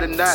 These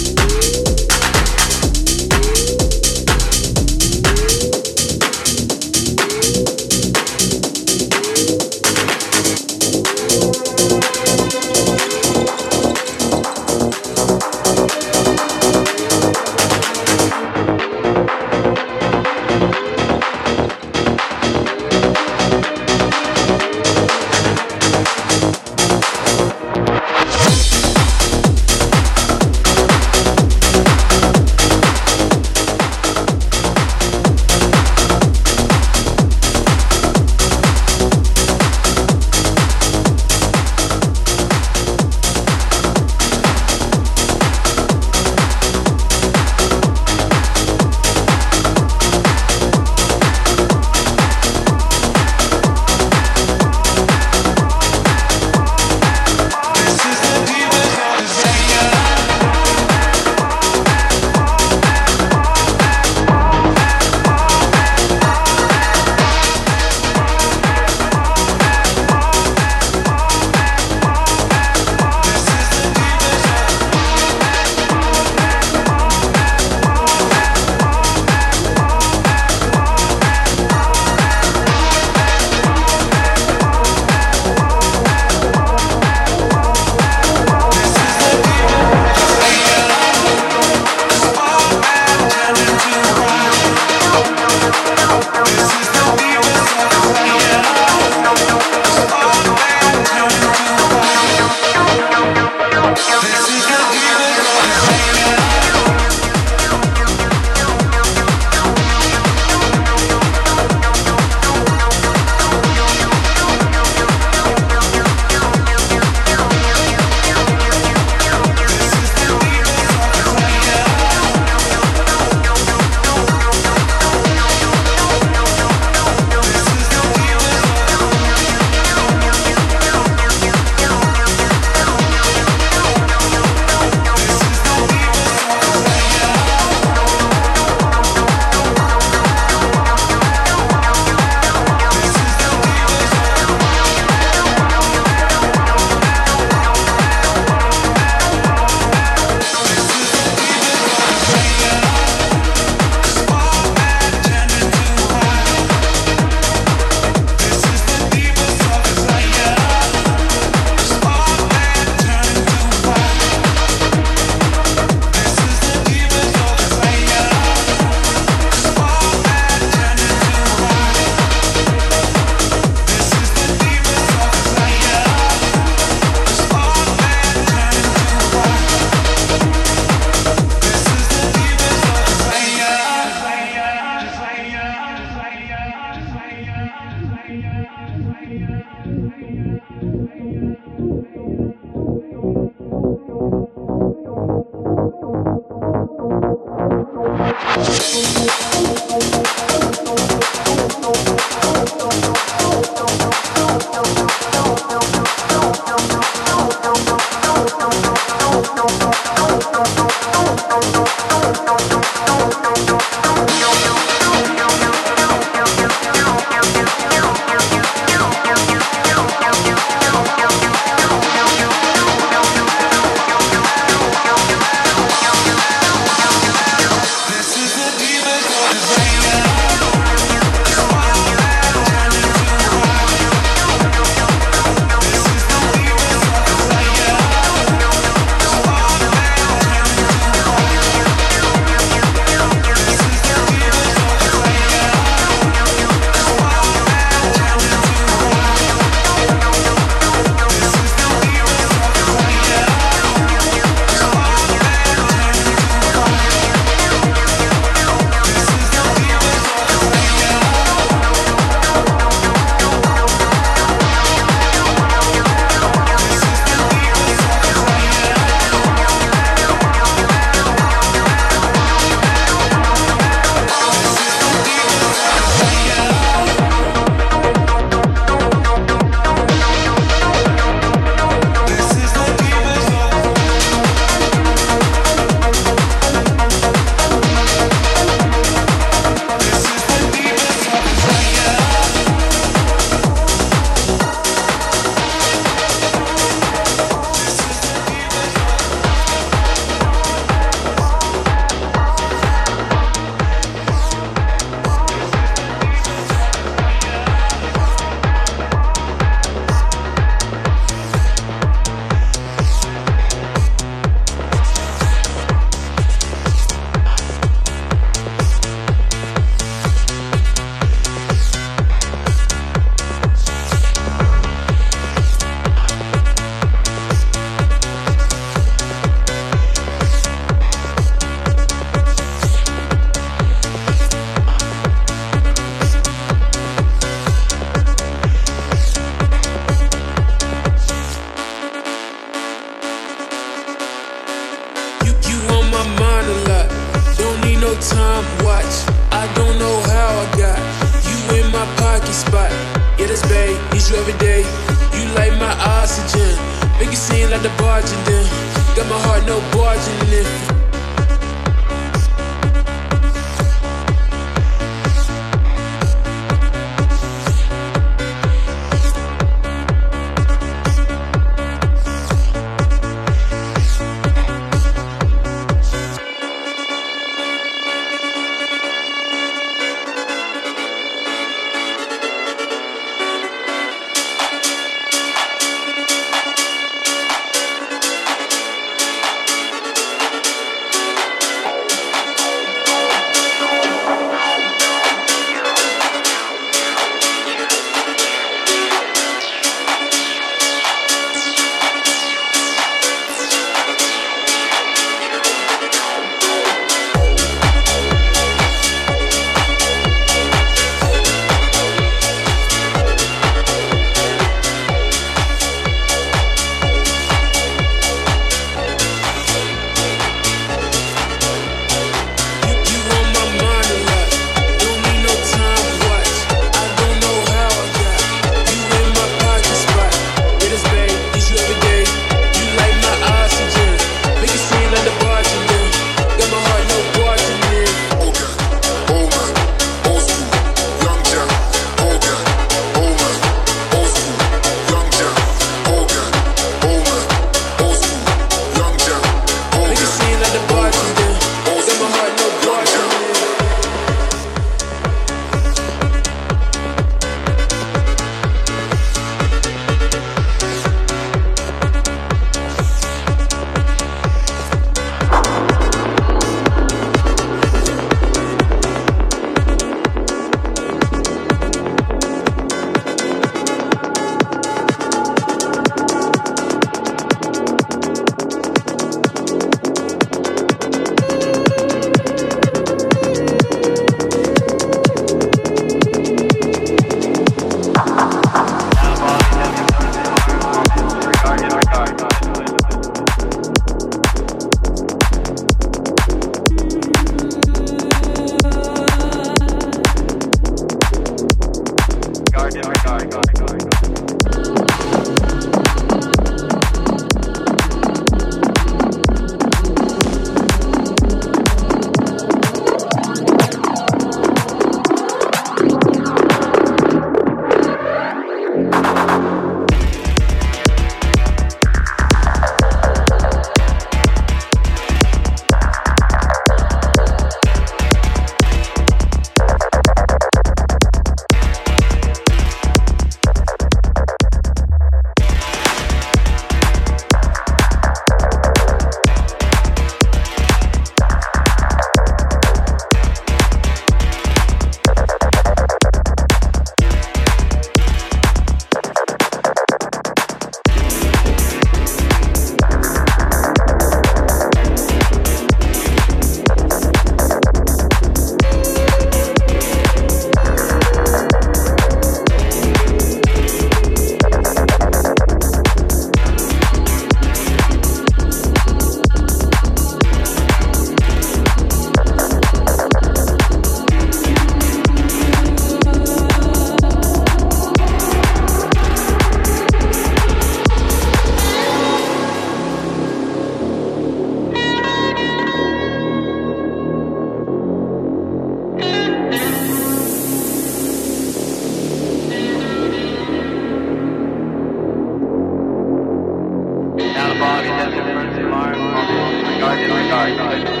night.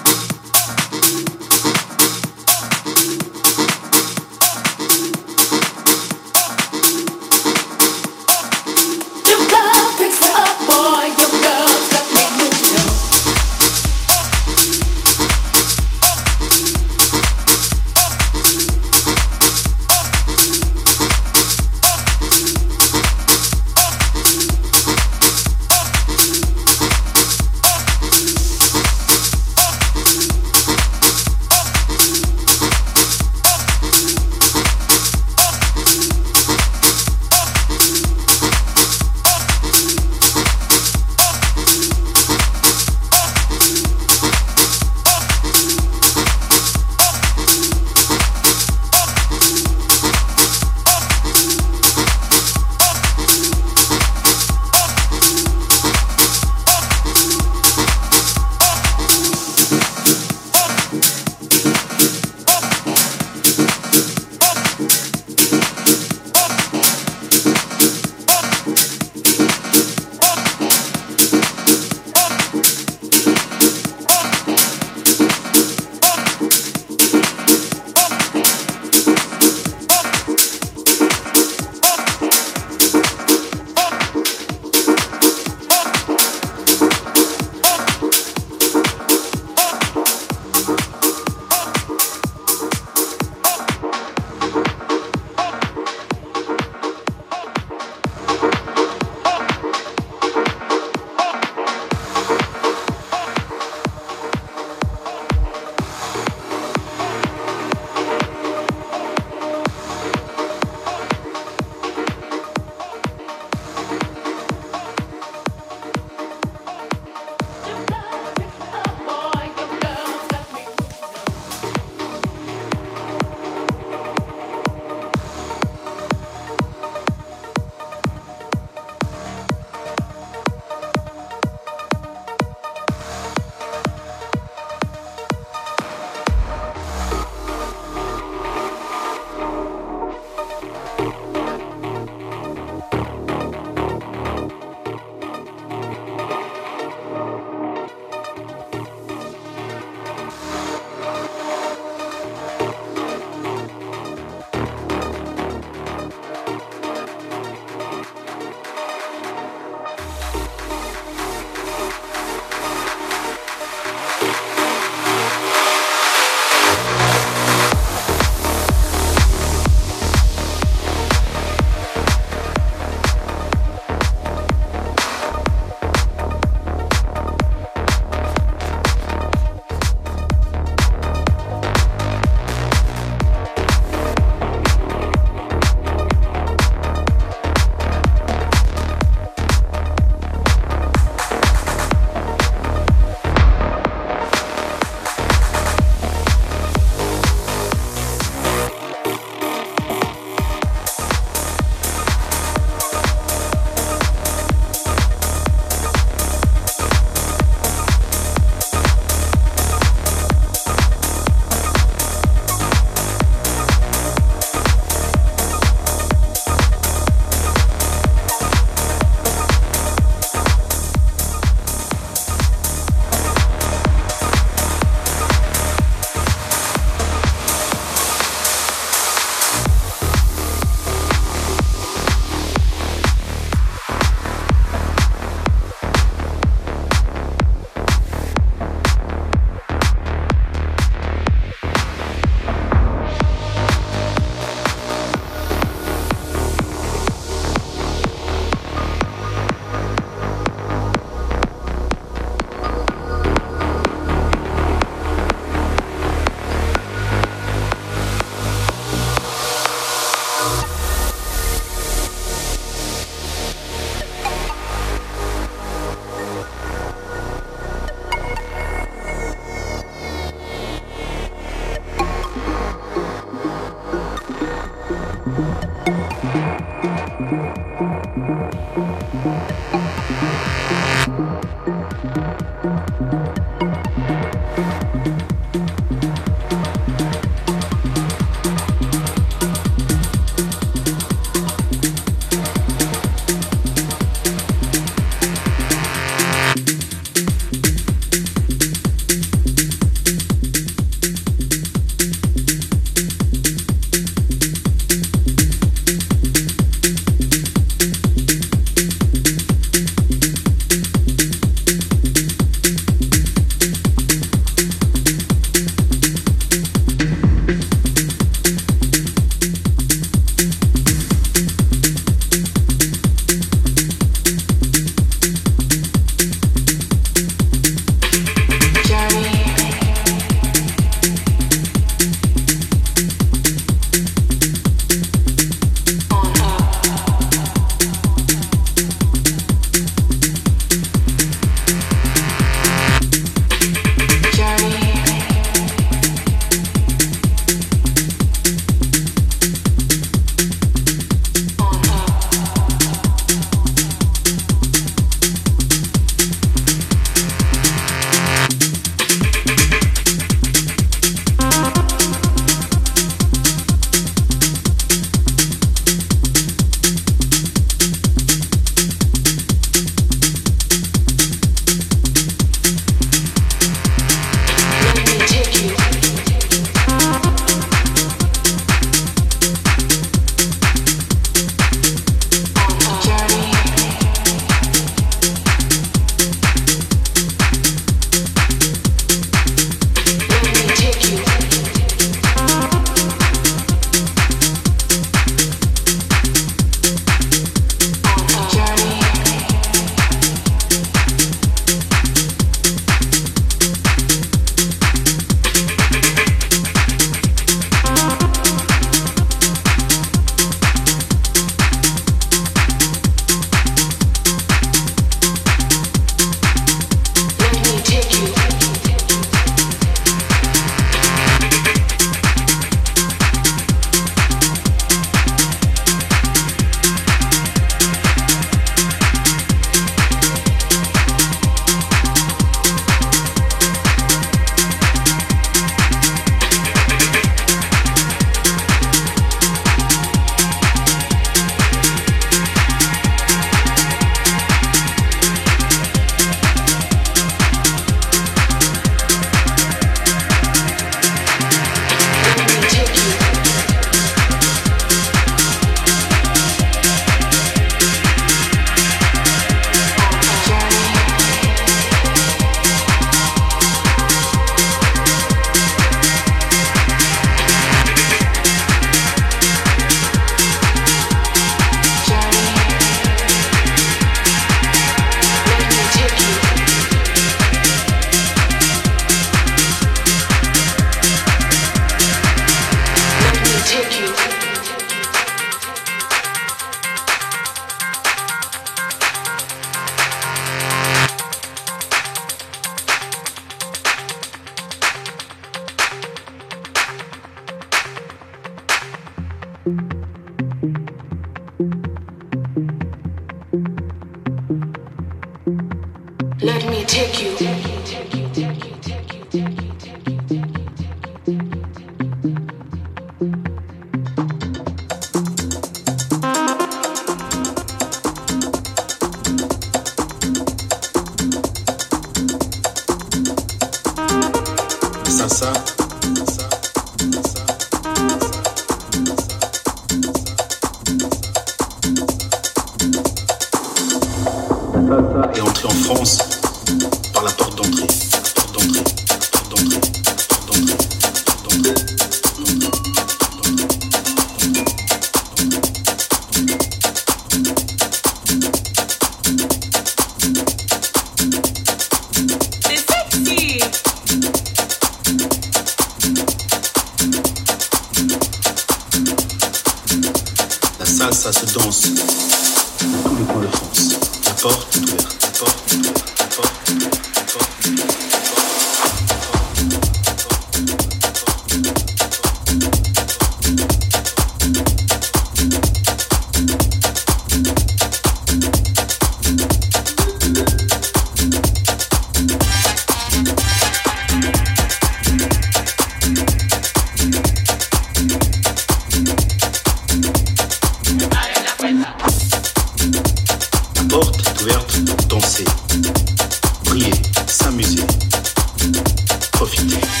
profiter.